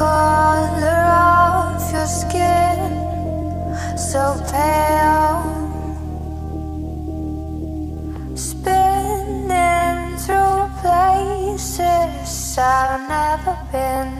color of your skin, so pale. Spinning through places I've never been.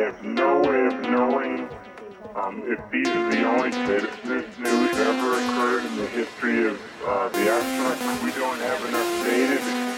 have no way of knowing um, if these are the only citizen's news ever occurred in the history of uh, the astronauts. We don't have enough data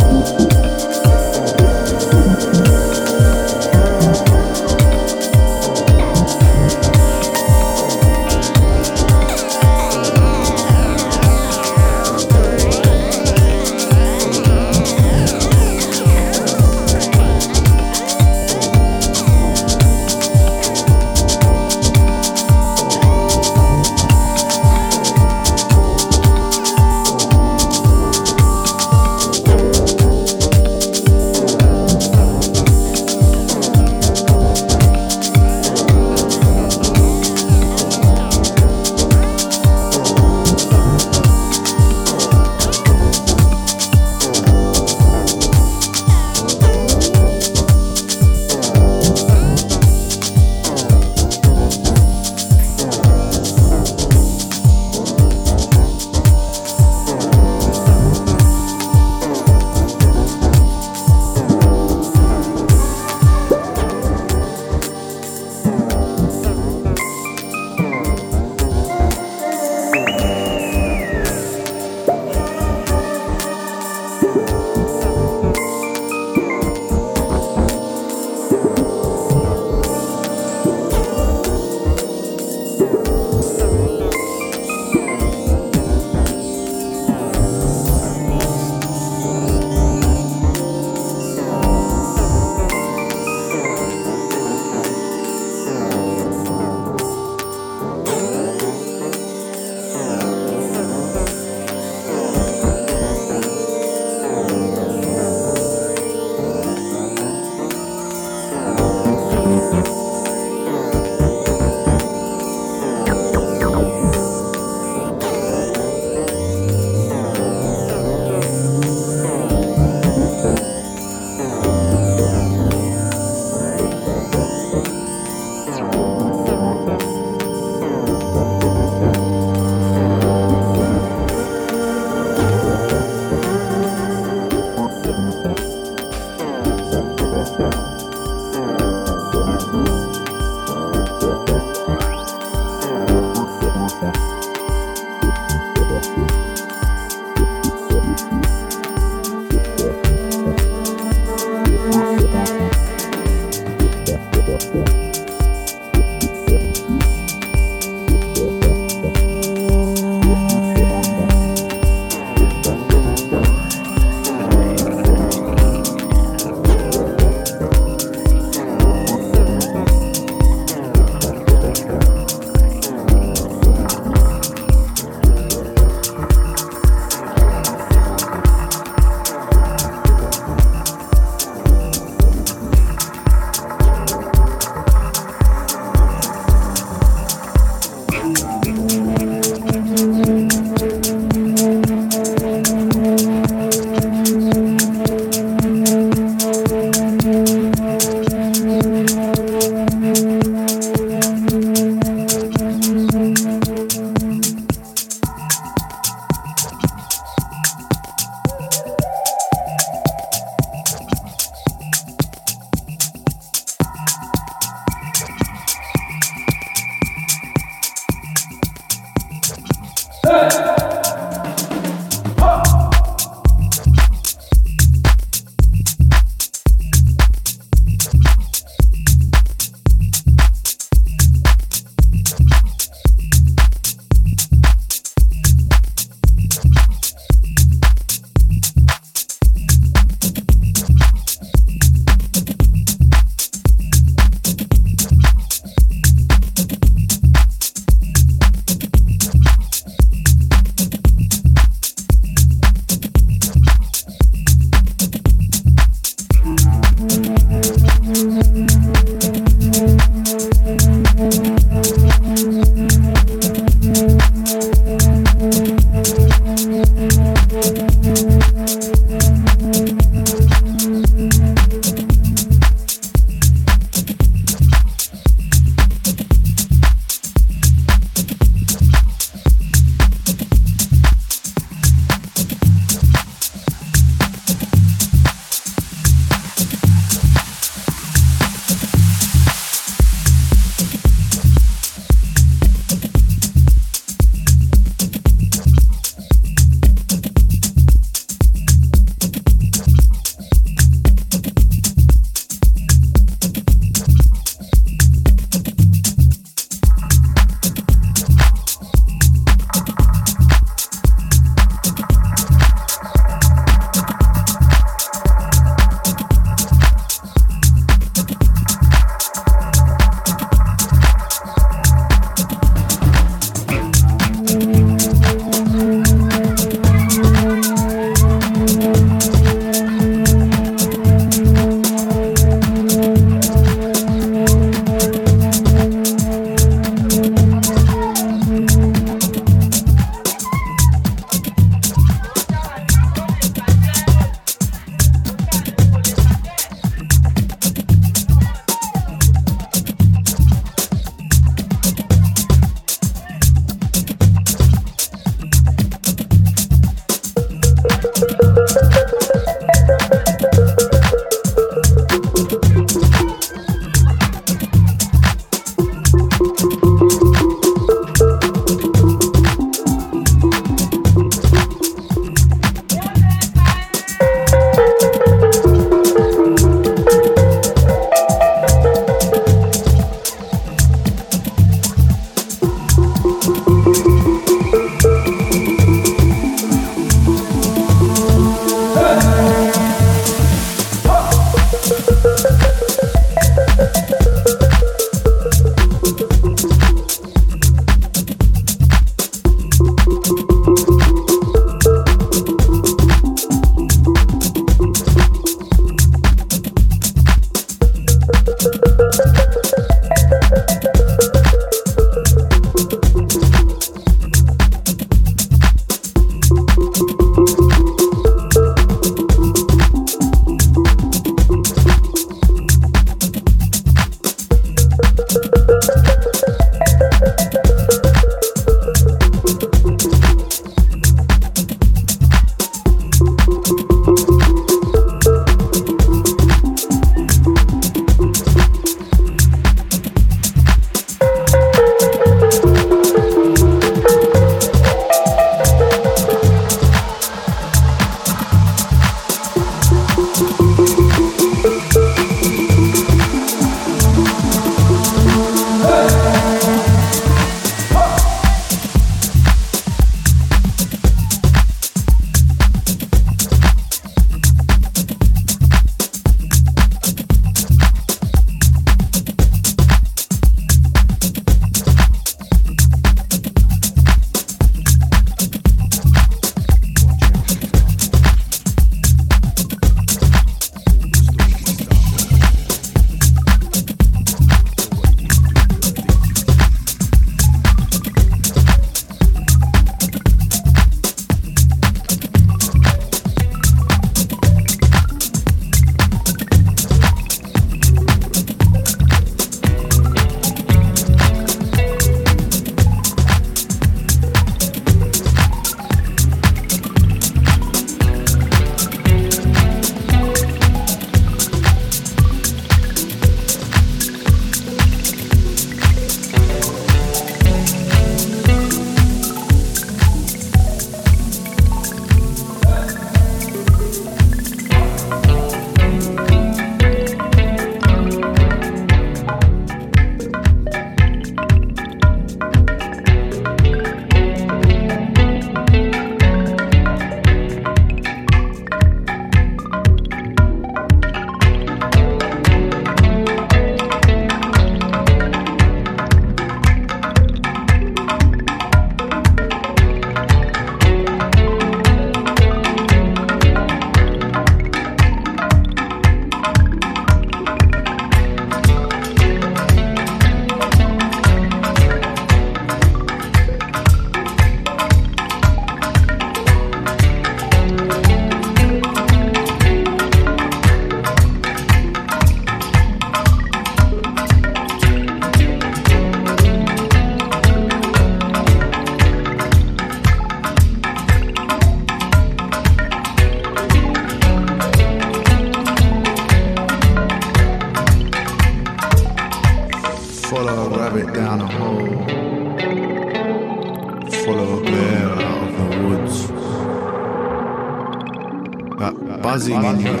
buzzing in your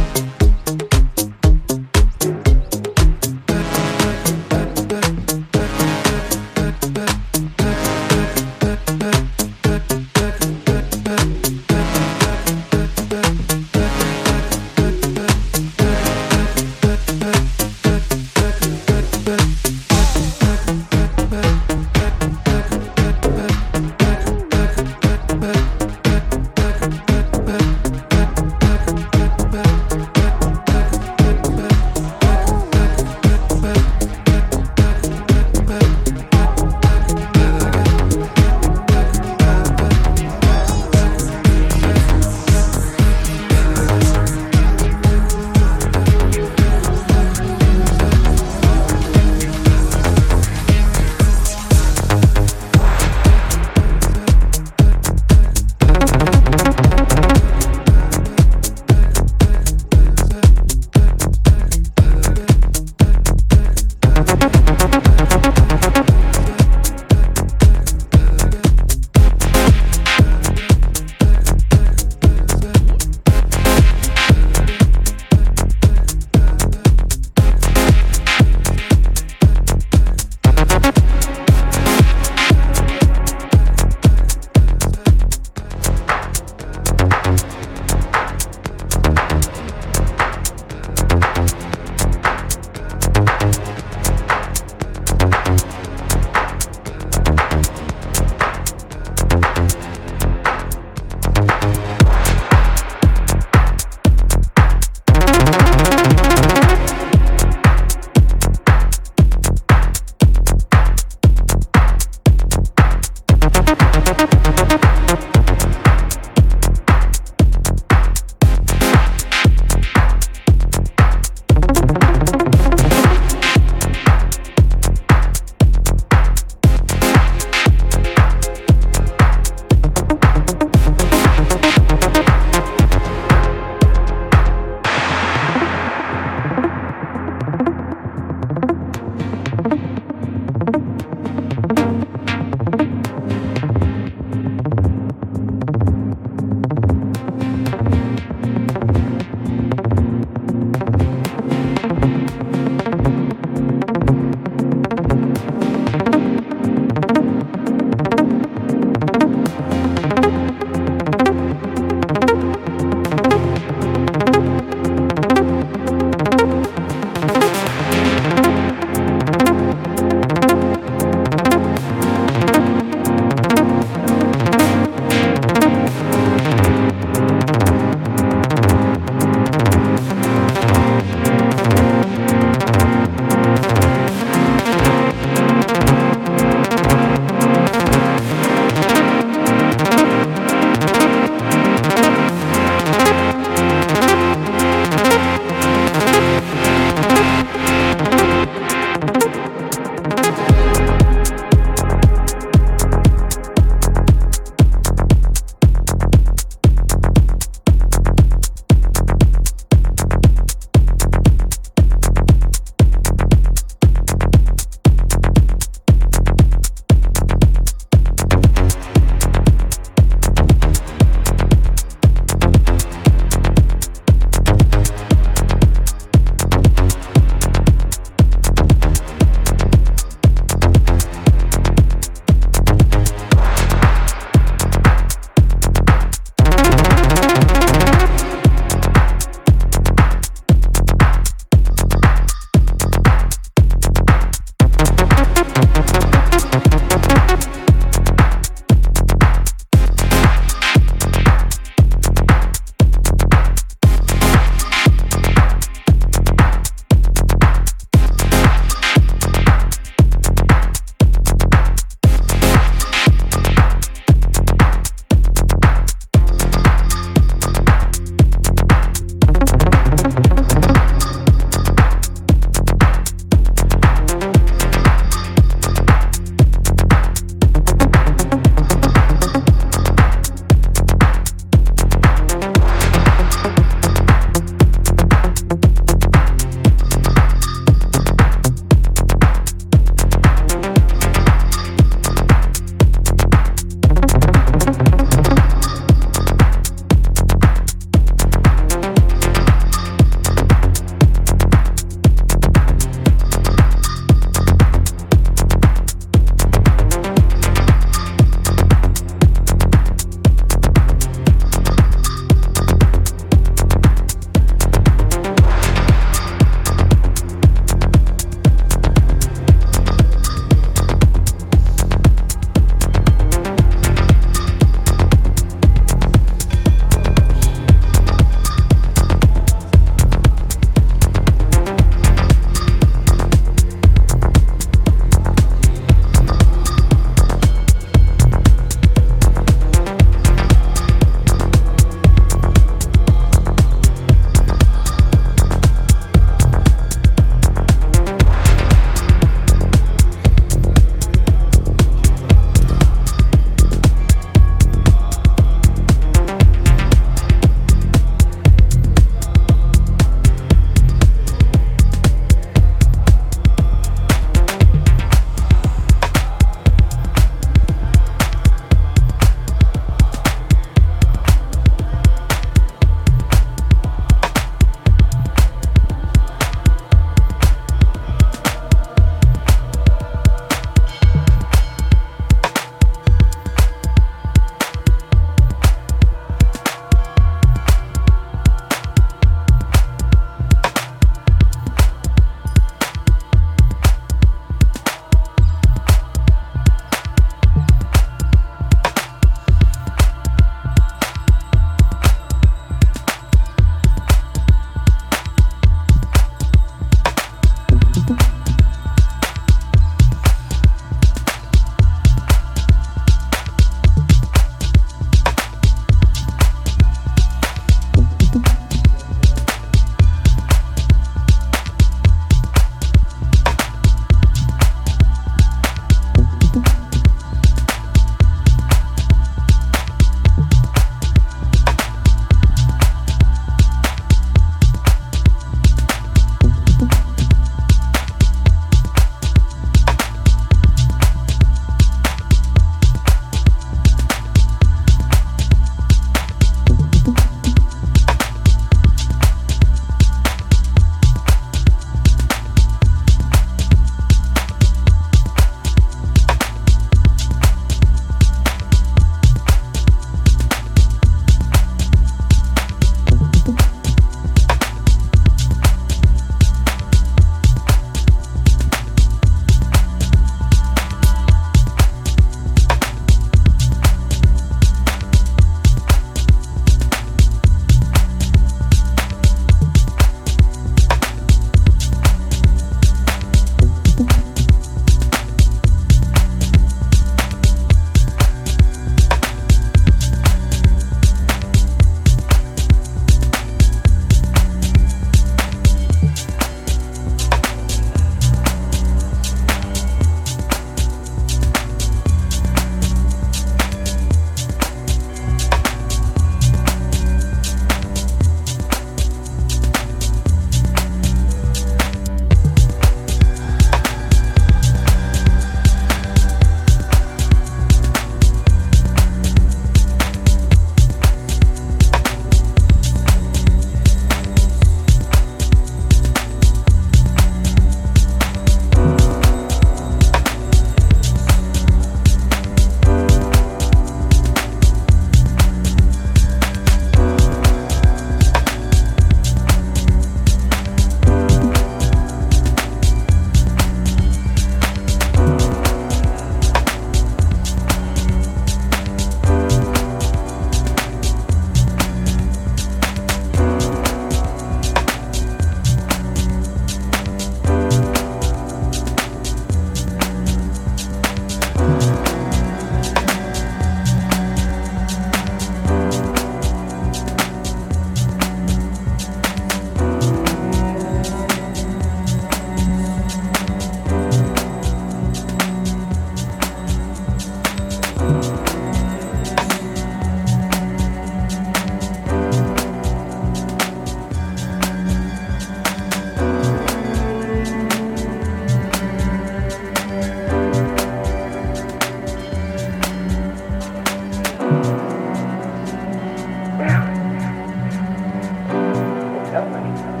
over each other?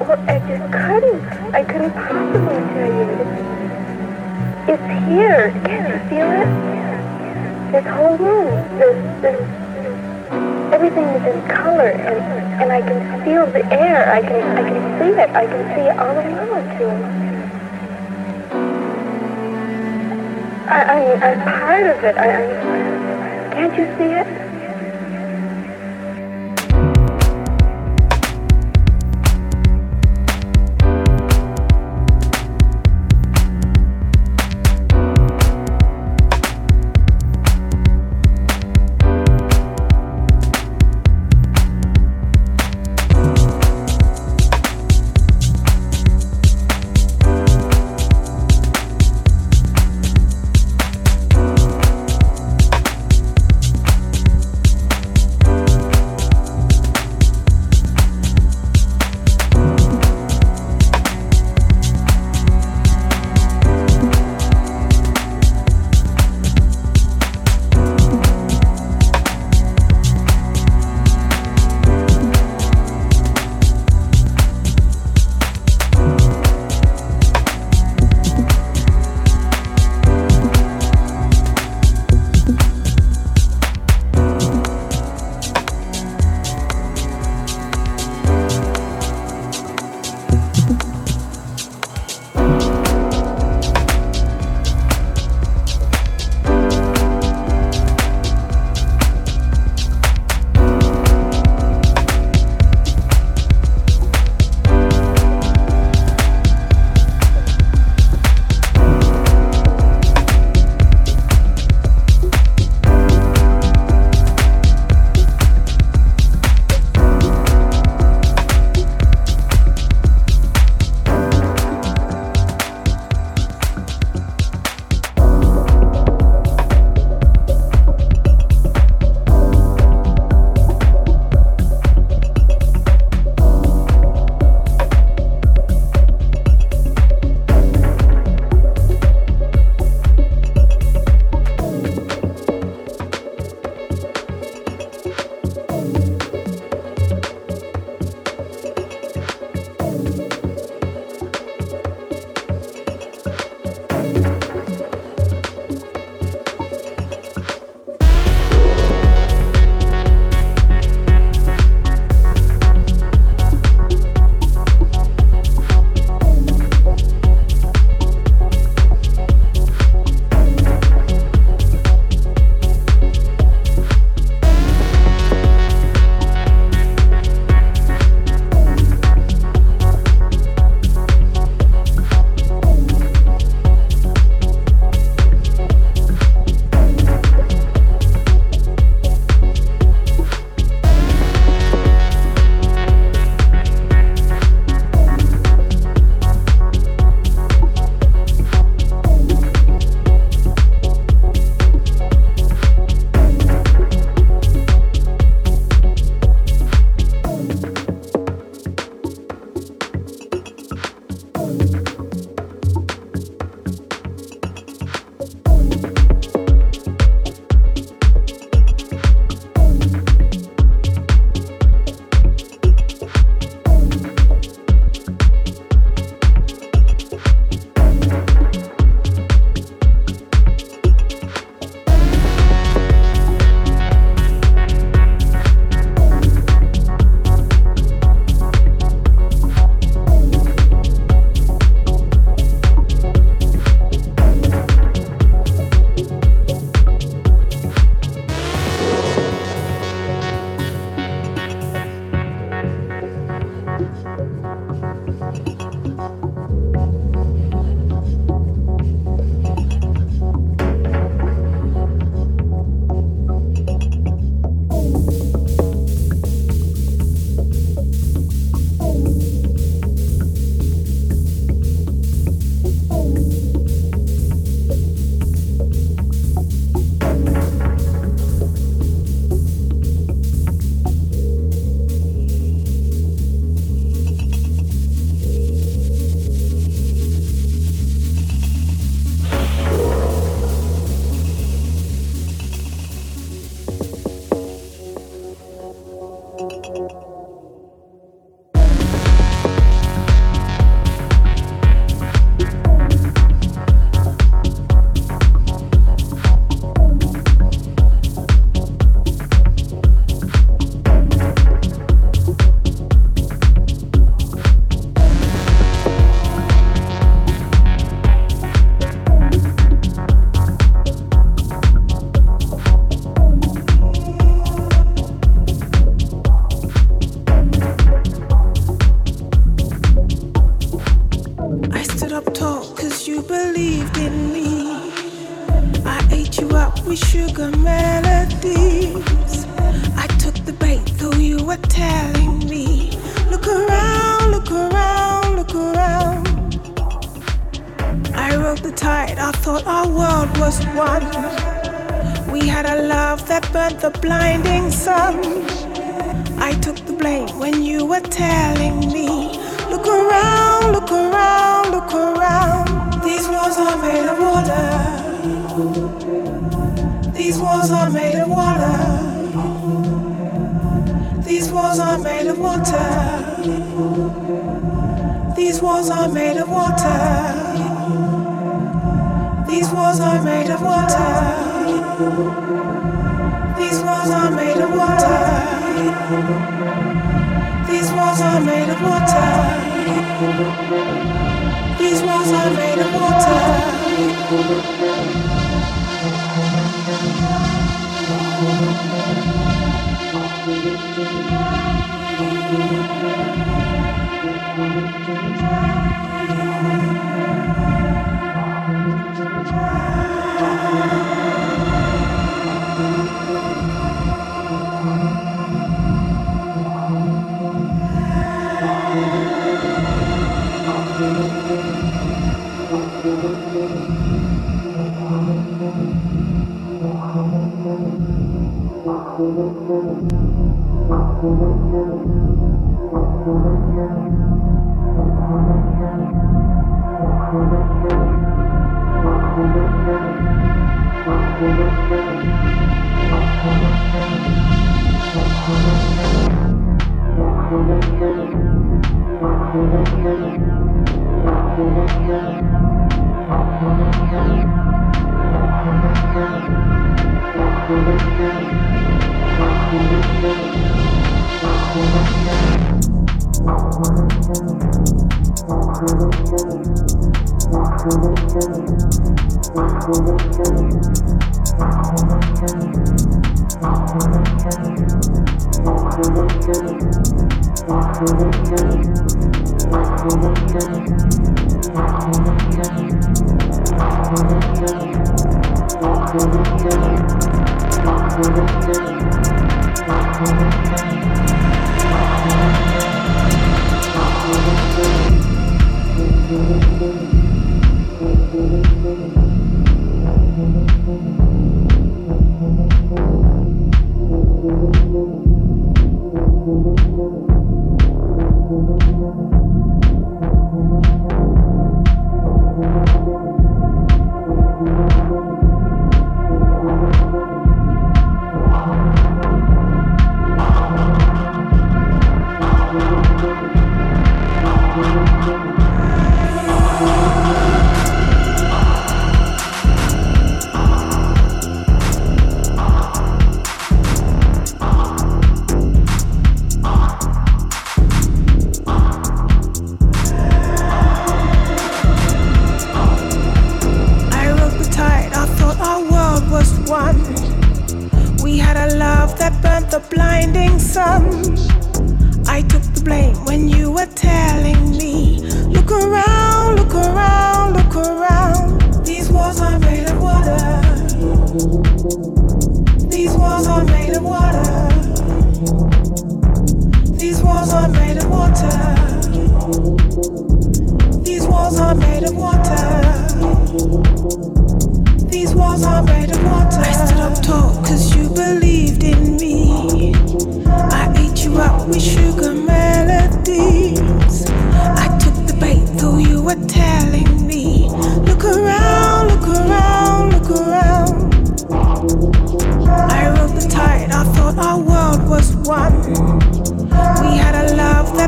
Well, I just couldn't. I couldn't possibly tell you. It's, here. Can you feel it? This whole room, this, this, everything is in color, and, and I can feel the air. I can, I can see it. I can see all around you. I, I, I'm part of it. I, I, can't you see it?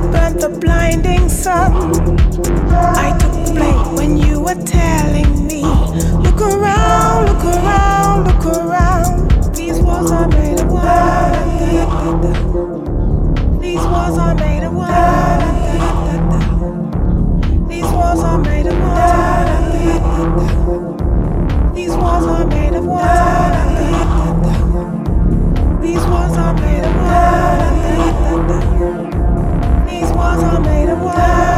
that burnt the blinding sun. I took blame when you were telling me, look around, look around, look around. These walls are made of wood. These walls are made of wood. These walls are made of wood. These walls are made of wood. These walls are made of wood. I made a world.